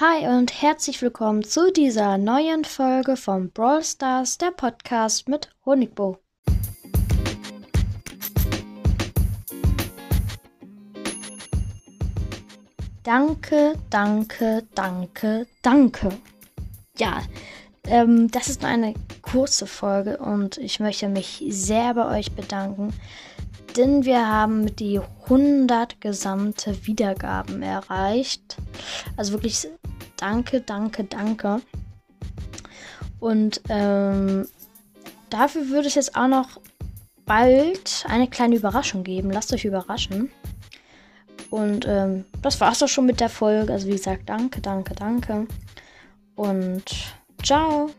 Hi und herzlich willkommen zu dieser neuen Folge von Brawl Stars, der Podcast mit Honigbo. Danke, danke, danke, danke. Ja, ähm, das ist nur eine kurze Folge und ich möchte mich sehr bei euch bedanken, denn wir haben die 100 gesamte Wiedergaben erreicht. Also wirklich danke, danke, danke. Und ähm, dafür würde es jetzt auch noch bald eine kleine Überraschung geben. Lasst euch überraschen. Und ähm, das war's doch schon mit der Folge. Also wie gesagt, danke, danke, danke. Und ciao.